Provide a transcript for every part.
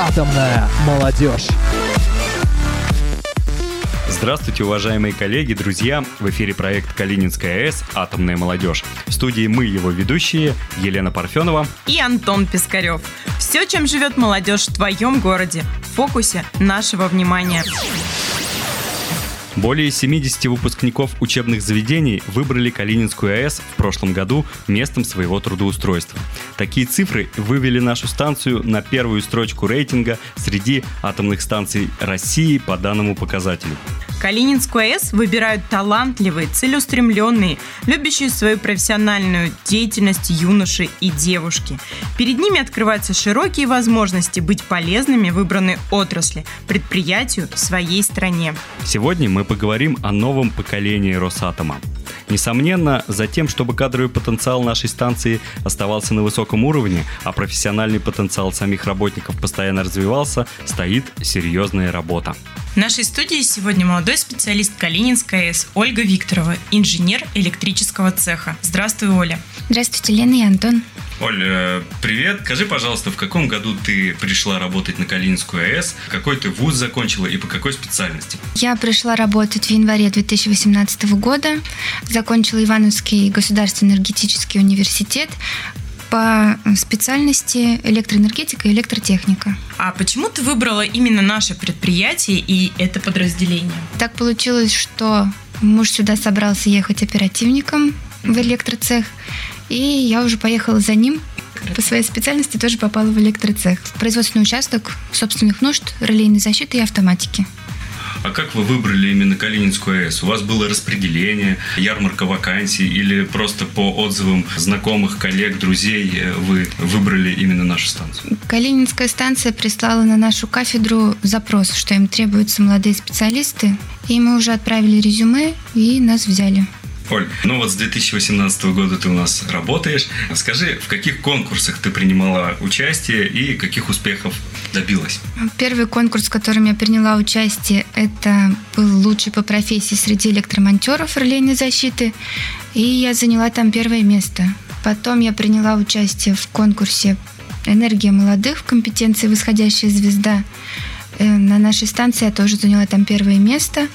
Атомная молодежь. Здравствуйте, уважаемые коллеги, друзья! В эфире проект «Калининская АЭС. Атомная молодежь». В студии мы, его ведущие, Елена Парфенова и Антон Пискарев. Все, чем живет молодежь в твоем городе. В фокусе нашего внимания. Более 70 выпускников учебных заведений выбрали Калининскую АЭС в прошлом году местом своего трудоустройства. Такие цифры вывели нашу станцию на первую строчку рейтинга среди атомных станций России по данному показателю. Калининскую АЭС выбирают талантливые, целеустремленные, любящие свою профессиональную деятельность юноши и девушки. Перед ними открываются широкие возможности быть полезными выбранной отрасли, предприятию, своей стране. Сегодня мы поговорим о новом поколении Росатома. Несомненно, за тем, чтобы кадровый потенциал нашей станции оставался на высоком уровне, а профессиональный потенциал самих работников постоянно развивался, стоит серьезная работа. В нашей студии сегодня молодой специалист Калининской АЭС Ольга Викторова, инженер электрического цеха. Здравствуй, Оля. Здравствуйте, Лена и Антон. Оль, э, привет. Скажи, пожалуйста, в каком году ты пришла работать на Калининскую АЭС? Какой ты вуз закончила и по какой специальности? Я пришла работать в январе 2018 года. Закончила Ивановский государственный энергетический университет по специальности электроэнергетика и электротехника. А почему ты выбрала именно наше предприятие и это подразделение? Так получилось, что муж сюда собрался ехать оперативником в электроцех, и я уже поехала за ним. По своей специальности тоже попала в электроцех. Производственный участок собственных нужд, релейной защиты и автоматики. А как вы выбрали именно Калининскую АЭС? У вас было распределение, ярмарка вакансий или просто по отзывам знакомых, коллег, друзей вы выбрали именно нашу станцию? Калининская станция прислала на нашу кафедру запрос, что им требуются молодые специалисты, и мы уже отправили резюме, и нас взяли. Оль, ну вот с 2018 года ты у нас работаешь. Скажи, в каких конкурсах ты принимала участие и каких успехов добилась? Первый конкурс, в котором я приняла участие, это был лучший по профессии среди электромонтеров релейной защиты, и я заняла там первое место. Потом я приняла участие в конкурсе «Энергия молодых» в компетенции «Восходящая звезда». Э, на нашей станции я тоже заняла там первое место.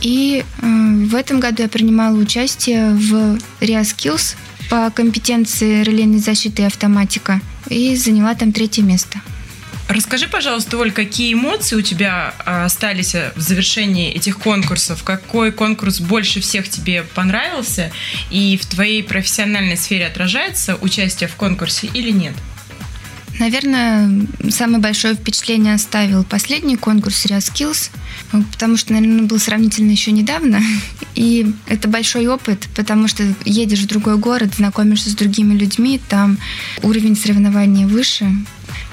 И э, в этом году я принимала участие в RIA Skills по компетенции релейной защиты и автоматика и заняла там третье место. Расскажи, пожалуйста, Оль, какие эмоции у тебя э, остались в завершении этих конкурсов? Какой конкурс больше всех тебе понравился? И в твоей профессиональной сфере отражается участие в конкурсе или нет? Наверное, самое большое впечатление оставил последний конкурс Real Skills, потому что, наверное, был сравнительно еще недавно. И это большой опыт, потому что едешь в другой город, знакомишься с другими людьми, там уровень соревнования выше,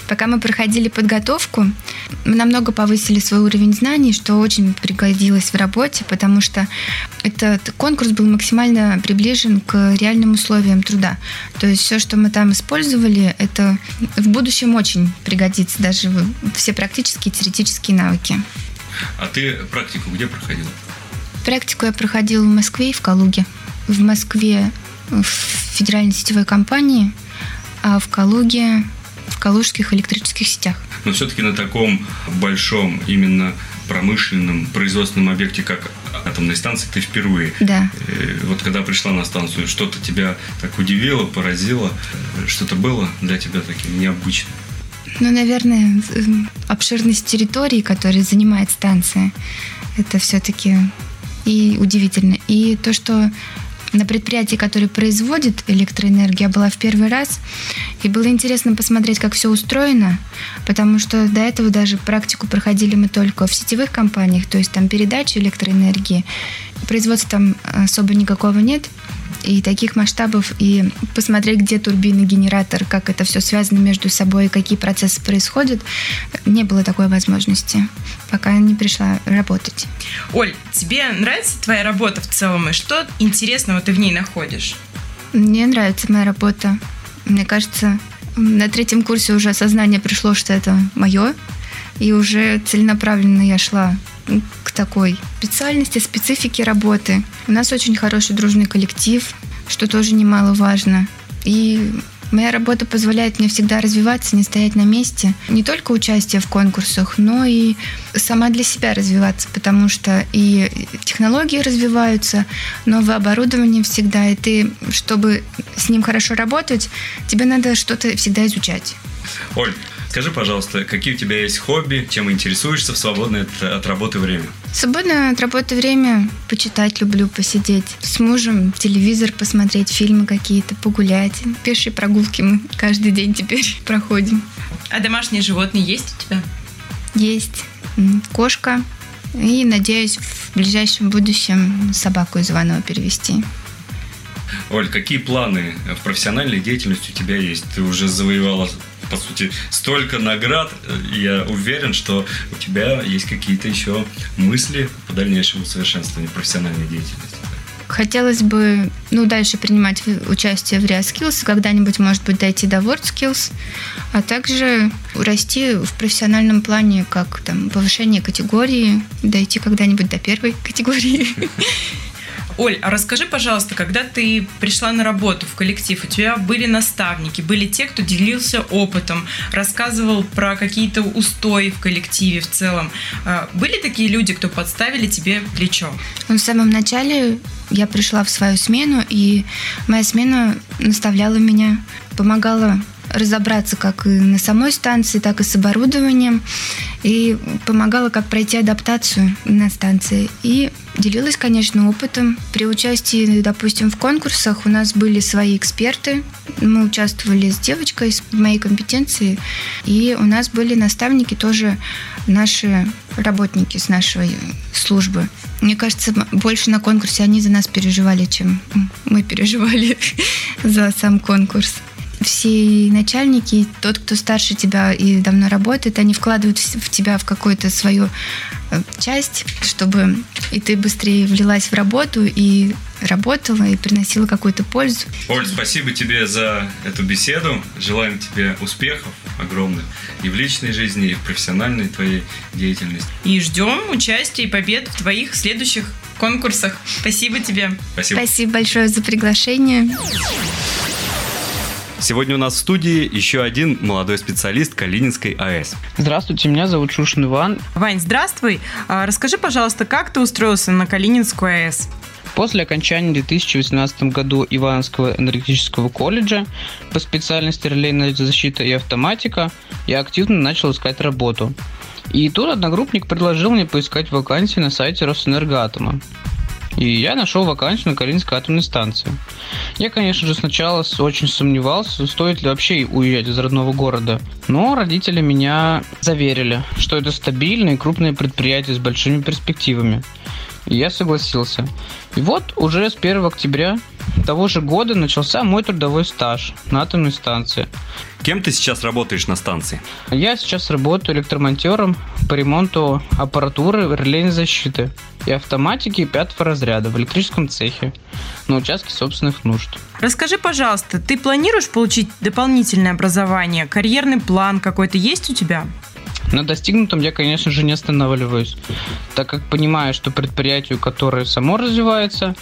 Пока мы проходили подготовку, мы намного повысили свой уровень знаний, что очень пригодилось в работе, потому что этот конкурс был максимально приближен к реальным условиям труда. То есть все, что мы там использовали, это в будущем очень пригодится, даже все практические и теоретические навыки. А ты практику где проходила? Практику я проходила в Москве и в Калуге. В Москве в федеральной сетевой компании, а в Калуге в калужских электрических сетях. Но все-таки на таком большом именно промышленном производственном объекте, как атомной станции, ты впервые. Да. Э, вот когда пришла на станцию, что-то тебя так удивило, поразило, что-то было для тебя таким необычным? Ну, наверное, обширность территории, которую занимает станция, это все-таки и удивительно. И то, что на предприятии, которое производит электроэнергию, я была в первый раз. И было интересно посмотреть, как все устроено, потому что до этого даже практику проходили мы только в сетевых компаниях, то есть там передача электроэнергии. Производства там особо никакого нет и таких масштабов, и посмотреть, где турбины, генератор, как это все связано между собой, какие процессы происходят, не было такой возможности, пока не пришла работать. Оль, тебе нравится твоя работа в целом, и что интересного ты в ней находишь? Мне нравится моя работа. Мне кажется, на третьем курсе уже осознание пришло, что это мое, и уже целенаправленно я шла к такой специальности, специфике работы. У нас очень хороший дружный коллектив, что тоже немаловажно. И Моя работа позволяет мне всегда развиваться, не стоять на месте. Не только участие в конкурсах, но и сама для себя развиваться, потому что и технологии развиваются, новое оборудование всегда, и ты, чтобы с ним хорошо работать, тебе надо что-то всегда изучать. Оль, Скажи, пожалуйста, какие у тебя есть хобби, чем интересуешься в свободное от, от работы время? Свободное от работы время почитать люблю, посидеть. С мужем телевизор посмотреть, фильмы какие-то, погулять. Пешие прогулки мы каждый день теперь проходим. А домашние животные есть у тебя? Есть. Кошка. И, надеюсь, в ближайшем будущем собаку из Иванова перевести. Оль, какие планы в профессиональной деятельности у тебя есть? Ты уже завоевала по сути, столько наград. Я уверен, что у тебя есть какие-то еще мысли по дальнейшему совершенствованию профессиональной деятельности. Хотелось бы, ну, дальше принимать участие в ReaSkills, когда-нибудь, может быть, дойти до WordSkills, а также расти в профессиональном плане, как там повышение категории, дойти когда-нибудь до первой категории. Оль, а расскажи, пожалуйста, когда ты пришла на работу в коллектив, у тебя были наставники, были те, кто делился опытом, рассказывал про какие-то устои в коллективе в целом. А, были такие люди, кто подставили тебе плечо? Ну, в самом начале я пришла в свою смену, и моя смена наставляла меня, помогала разобраться как и на самой станции, так и с оборудованием. И помогала, как пройти адаптацию на станции. И делилась, конечно, опытом. При участии, допустим, в конкурсах у нас были свои эксперты. Мы участвовали с девочкой с моей компетенцией. И у нас были наставники тоже наши работники с нашей службы. Мне кажется, больше на конкурсе они за нас переживали, чем мы переживали за сам конкурс все начальники, тот, кто старше тебя и давно работает, они вкладывают в тебя в какую-то свою э, часть, чтобы и ты быстрее влилась в работу и работала и приносила какую-то пользу. Оль, спасибо тебе за эту беседу. Желаем тебе успехов огромных и в личной жизни, и в профессиональной твоей деятельности. И ждем участия и побед в твоих следующих конкурсах. Спасибо тебе. Спасибо. Спасибо большое за приглашение. Сегодня у нас в студии еще один молодой специалист Калининской АЭС. Здравствуйте, меня зовут Шушин Иван. Вань, здравствуй. А, расскажи, пожалуйста, как ты устроился на Калининскую АЭС? После окончания в 2018 году Ивановского энергетического колледжа по специальности релейная защита и автоматика я активно начал искать работу. И тут одногруппник предложил мне поискать вакансии на сайте Росэнергоатома. И я нашел вакансию на Калининской атомной станции. Я, конечно же, сначала очень сомневался, стоит ли вообще уезжать из родного города. Но родители меня заверили, что это стабильное и крупное предприятие с большими перспективами. И я согласился. И вот уже с 1 октября того же года начался мой трудовой стаж на атомной станции. Кем ты сейчас работаешь на станции? Я сейчас работаю электромонтером по ремонту аппаратуры релейной защиты и автоматики пятого разряда в электрическом цехе на участке собственных нужд. Расскажи, пожалуйста, ты планируешь получить дополнительное образование? Карьерный план какой-то есть у тебя? На достигнутом я, конечно же, не останавливаюсь, так как понимаю, что предприятию, которое само развивается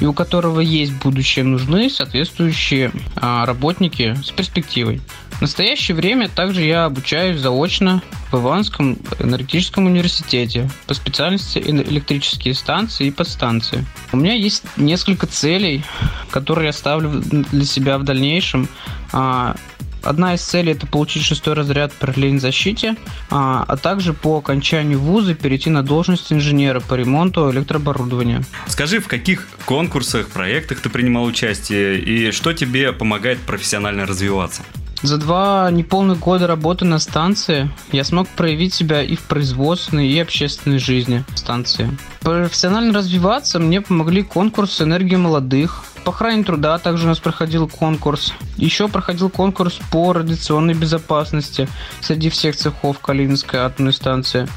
и у которого есть будущее, нужны соответствующие а, работники с перспективой. В настоящее время также я обучаюсь заочно в Иванском энергетическом университете по специальности электрические станции и подстанции. У меня есть несколько целей, которые я ставлю для себя в дальнейшем. А, Одна из целей это получить шестой разряд по защите, а, а также по окончанию вуза перейти на должность инженера по ремонту электрооборудования. Скажи, в каких конкурсах, проектах ты принимал участие и что тебе помогает профессионально развиваться? За два неполных года работы на станции я смог проявить себя и в производственной, и общественной жизни станции. Профессионально развиваться мне помогли конкурсы «Энергия молодых», по охране труда также у нас проходил конкурс. Еще проходил конкурс по радиационной безопасности среди всех цехов Калининской атомной станции.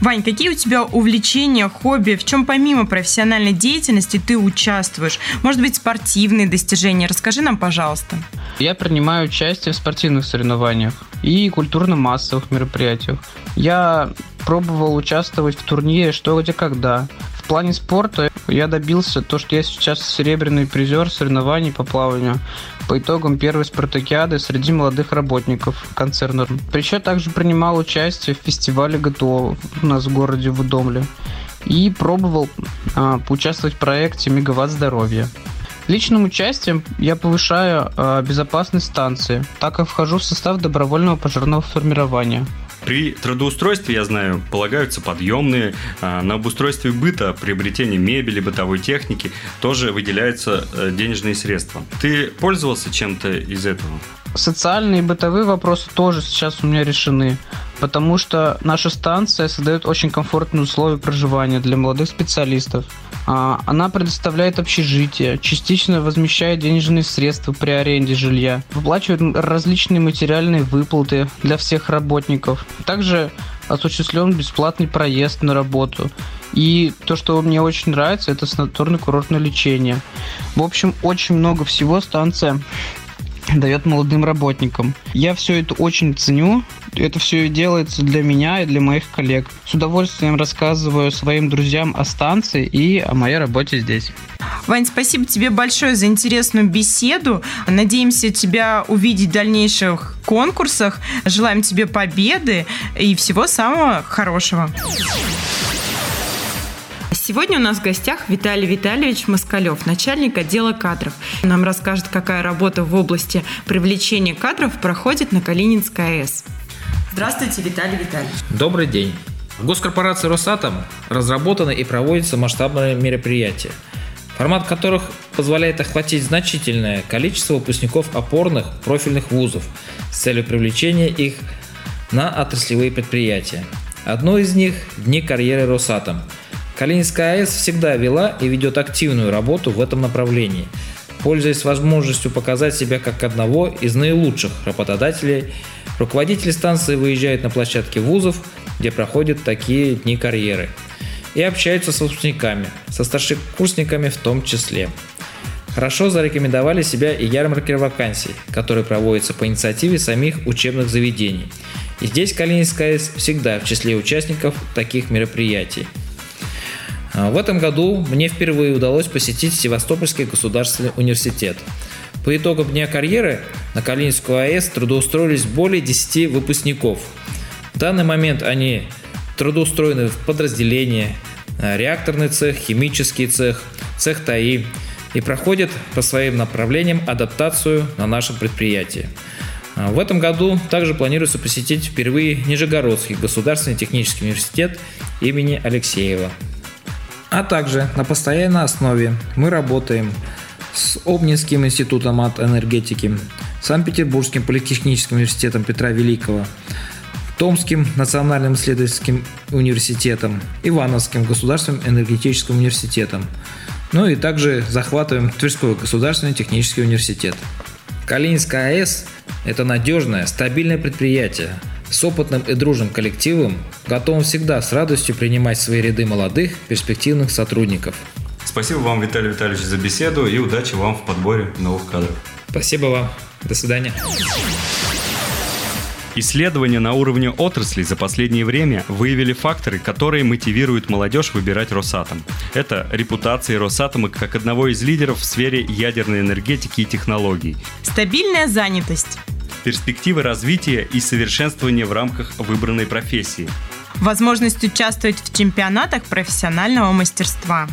Вань, какие у тебя увлечения, хобби? В чем помимо профессиональной деятельности ты участвуешь? Может быть, спортивные достижения? Расскажи нам, пожалуйста. Я принимаю участие в спортивных соревнованиях и культурно-массовых мероприятиях. Я пробовал участвовать в турнире «Что, где, когда». Плане спорта я добился то, что я сейчас серебряный призер соревнований по плаванию по итогам первой спартакиады среди молодых работников концерна. Еще также принимал участие в фестивале ГТО у нас в городе Вудомле и пробовал а, поучаствовать в проекте «Мегаватт здоровья». Личным участием я повышаю э, безопасность станции, так как вхожу в состав добровольного пожарного формирования. При трудоустройстве, я знаю, полагаются подъемные. А на обустройстве быта, приобретении мебели, бытовой техники тоже выделяются э, денежные средства. Ты пользовался чем-то из этого? Социальные и бытовые вопросы тоже сейчас у меня решены, потому что наша станция создает очень комфортные условия проживания для молодых специалистов. А, она предоставляет общежитие, частично возмещает денежные средства при аренде жилья, выплачивает различные материальные выплаты для всех работников. Также осуществлен бесплатный проезд на работу. И то, что мне очень нравится, это санаторно-курортное лечение. В общем, очень много всего станция дает молодым работникам. Я все это очень ценю. Это все делается для меня и для моих коллег. С удовольствием рассказываю своим друзьям о станции и о моей работе здесь. Вань, спасибо тебе большое за интересную беседу. Надеемся тебя увидеть в дальнейших конкурсах. Желаем тебе победы и всего самого хорошего. Сегодня у нас в гостях Виталий Витальевич Москалев, начальник отдела кадров. Нам расскажет, какая работа в области привлечения кадров проходит на Калининской АЭС. Здравствуйте, Виталий Витальевич. Добрый день. В госкорпорации «Росатом» разработаны и проводятся масштабные мероприятия, формат которых позволяет охватить значительное количество выпускников опорных профильных вузов с целью привлечения их на отраслевые предприятия. Одно из них – Дни карьеры «Росатом», Калининская АЭС всегда вела и ведет активную работу в этом направлении, пользуясь возможностью показать себя как одного из наилучших работодателей. Руководители станции выезжают на площадки вузов, где проходят такие дни карьеры, и общаются с выпускниками, со старшекурсниками в том числе. Хорошо зарекомендовали себя и ярмарки вакансий, которые проводятся по инициативе самих учебных заведений. И здесь Калининская АЭС всегда в числе участников таких мероприятий – в этом году мне впервые удалось посетить Севастопольский государственный университет. По итогам дня карьеры на Калининскую АЭС трудоустроились более 10 выпускников. В данный момент они трудоустроены в подразделения, а, реакторный цех, химический цех, цех ТАИ и проходят по своим направлениям адаптацию на нашем предприятии. А, в этом году также планируется посетить впервые Нижегородский государственный технический университет имени Алексеева. А также на постоянной основе мы работаем с Обнинским институтом от энергетики, Санкт-Петербургским политехническим университетом Петра Великого, Томским национальным исследовательским университетом, Ивановским государственным энергетическим университетом. Ну и также захватываем Тверской государственный технический университет. Калининская АЭС – это надежное, стабильное предприятие, с опытным и дружным коллективом, готовым всегда с радостью принимать в свои ряды молодых, перспективных сотрудников. Спасибо вам, Виталий Витальевич, за беседу и удачи вам в подборе новых кадров. Спасибо вам. До свидания. Исследования на уровне отрасли за последнее время выявили факторы, которые мотивируют молодежь выбирать Росатом. Это репутация Росатома как одного из лидеров в сфере ядерной энергетики и технологий. Стабильная занятость перспективы развития и совершенствования в рамках выбранной профессии. Возможность участвовать в чемпионатах профессионального мастерства.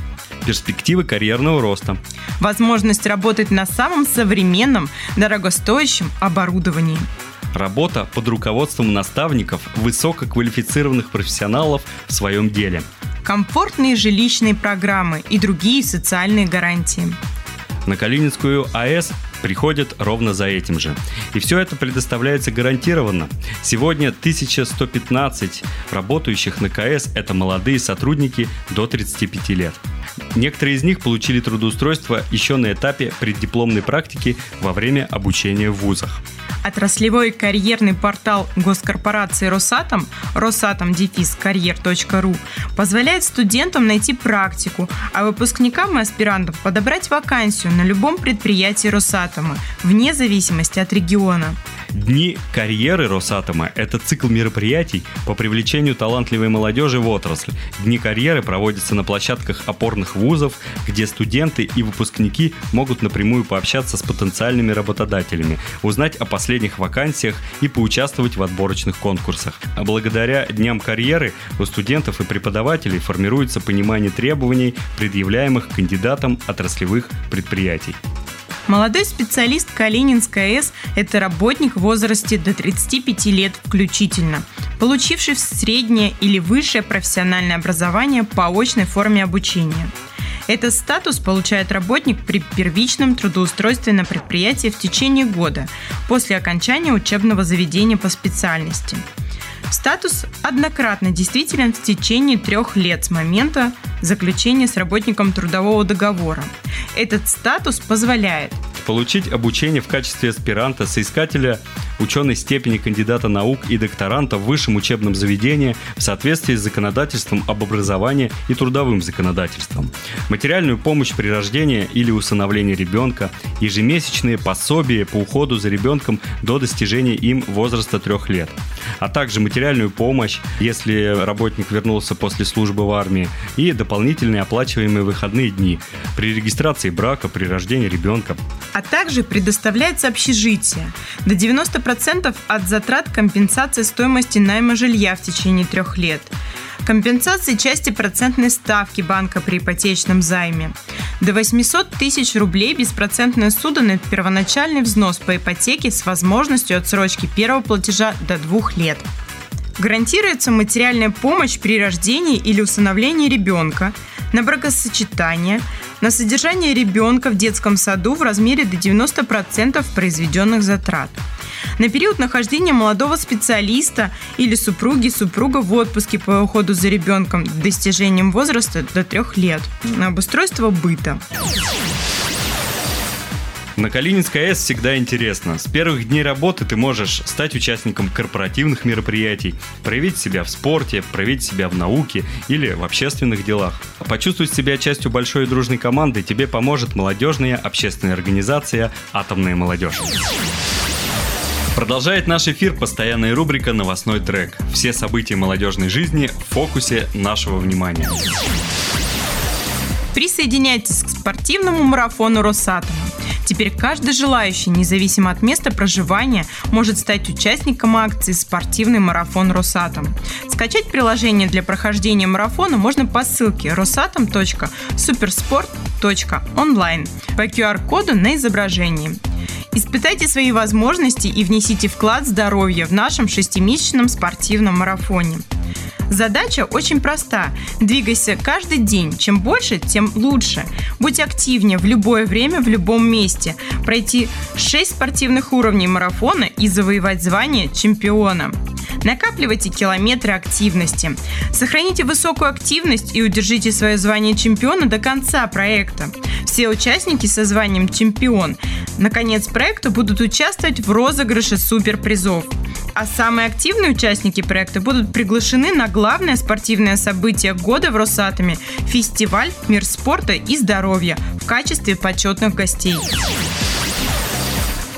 Перспективы карьерного роста. Возможность работать на самом современном, дорогостоящем оборудовании. Работа под руководством наставников, высококвалифицированных профессионалов в своем деле. Комфортные жилищные программы и другие социальные гарантии. На Калининскую АЭС приходят ровно за этим же. И все это предоставляется гарантированно. Сегодня 1115 работающих на КС – это молодые сотрудники до 35 лет. Некоторые из них получили трудоустройство еще на этапе преддипломной практики во время обучения в вузах. Отраслевой карьерный портал госкорпорации «Росатом» росатом-карьер.ру позволяет студентам найти практику, а выпускникам и аспирантам подобрать вакансию на любом предприятии «Росатома», вне зависимости от региона. Дни карьеры Росатома – это цикл мероприятий по привлечению талантливой молодежи в отрасль. Дни карьеры проводятся на площадках опорных вузов, где студенты и выпускники могут напрямую пообщаться с потенциальными работодателями, узнать о последних вакансиях и поучаствовать в отборочных конкурсах. А благодаря дням карьеры у студентов и преподавателей формируется понимание требований, предъявляемых кандидатам отраслевых предприятий. Молодой специалист Калининской АЭС – это работник в возрасте до 35 лет включительно, получивший среднее или высшее профессиональное образование по очной форме обучения. Этот статус получает работник при первичном трудоустройстве на предприятии в течение года после окончания учебного заведения по специальности. Статус однократно действителен в течение трех лет с момента заключения с работником трудового договора. Этот статус позволяет получить обучение в качестве аспиранта, соискателя ученой степени кандидата наук и докторанта в высшем учебном заведении в соответствии с законодательством об образовании и трудовым законодательством, материальную помощь при рождении или усыновлении ребенка, ежемесячные пособия по уходу за ребенком до достижения им возраста трех лет, а также материальную помощь, если работник вернулся после службы в армии, и дополнительные оплачиваемые выходные дни при регистрации брака, при рождении ребенка. А также предоставляется общежитие. До 90% от затрат компенсации стоимости найма жилья в течение трех лет. Компенсации части процентной ставки банка при ипотечном займе. До 800 тысяч рублей беспроцентная суда на первоначальный взнос по ипотеке с возможностью отсрочки первого платежа до двух лет. Гарантируется материальная помощь при рождении или усыновлении ребенка, на бракосочетание, на содержание ребенка в детском саду в размере до 90% произведенных затрат. На период нахождения молодого специалиста или супруги супруга в отпуске по уходу за ребенком достижением возраста до трех лет. На обустройство быта. На Калининской АЭС всегда интересно. С первых дней работы ты можешь стать участником корпоративных мероприятий, проявить себя в спорте, проявить себя в науке или в общественных делах. Почувствовать себя частью большой и дружной команды тебе поможет молодежная общественная организация «Атомная молодежь». Продолжает наш эфир постоянная рубрика «Новостной трек». Все события молодежной жизни в фокусе нашего внимания. Присоединяйтесь к спортивному марафону Росатома. Теперь каждый желающий, независимо от места проживания, может стать участником акции «Спортивный марафон Росатом». Скачать приложение для прохождения марафона можно по ссылке rosatom.supersport.online по QR-коду на изображении. Испытайте свои возможности и внесите вклад здоровья в нашем шестимесячном спортивном марафоне. Задача очень проста. Двигайся каждый день. Чем больше, тем лучше. Будь активнее в любое время, в любом месте. Пройти 6 спортивных уровней марафона и завоевать звание чемпиона. Накапливайте километры активности. Сохраните высокую активность и удержите свое звание чемпиона до конца проекта. Все участники со званием чемпион на конец проекта будут участвовать в розыгрыше суперпризов. А самые активные участники проекта будут приглашены на главное спортивное событие года в Росатоме – фестиваль «Мир спорта и здоровья» в качестве почетных гостей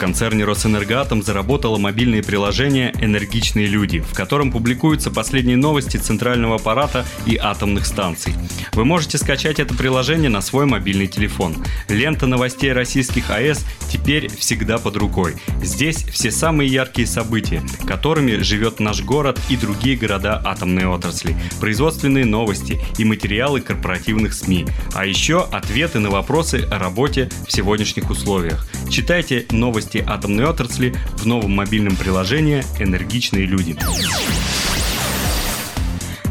концерне «Росэнергоатом» заработало мобильное приложение «Энергичные люди», в котором публикуются последние новости центрального аппарата и атомных станций. Вы можете скачать это приложение на свой мобильный телефон. Лента новостей российских АЭС теперь всегда под рукой. Здесь все самые яркие события, которыми живет наш город и другие города атомной отрасли, производственные новости и материалы корпоративных СМИ, а еще ответы на вопросы о работе в сегодняшних условиях. Читайте новости новости атомной отрасли в новом мобильном приложении «Энергичные люди».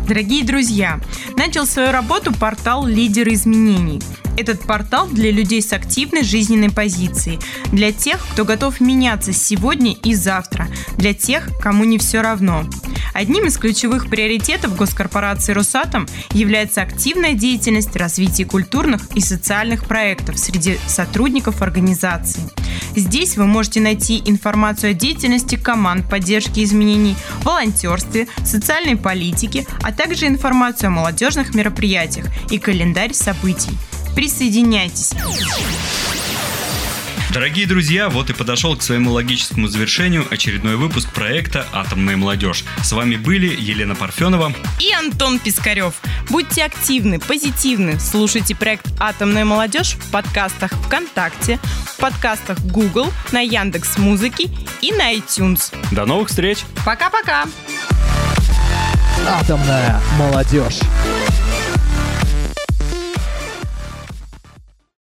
Дорогие друзья, начал свою работу портал «Лидер изменений». Этот портал для людей с активной жизненной позицией, для тех, кто готов меняться сегодня и завтра, для тех, кому не все равно. Одним из ключевых приоритетов госкорпорации «Росатом» является активная деятельность развития культурных и социальных проектов среди сотрудников организации. Здесь вы можете найти информацию о деятельности команд поддержки изменений, волонтерстве, социальной политике, а также информацию о молодежных мероприятиях и календарь событий. Присоединяйтесь! Дорогие друзья, вот и подошел к своему логическому завершению очередной выпуск проекта «Атомная молодежь». С вами были Елена Парфенова и Антон Пискарев. Будьте активны, позитивны, слушайте проект «Атомная молодежь» в подкастах ВКонтакте, в подкастах Google, на Яндекс Музыки и на iTunes. До новых встреч! Пока-пока! Атомная молодежь.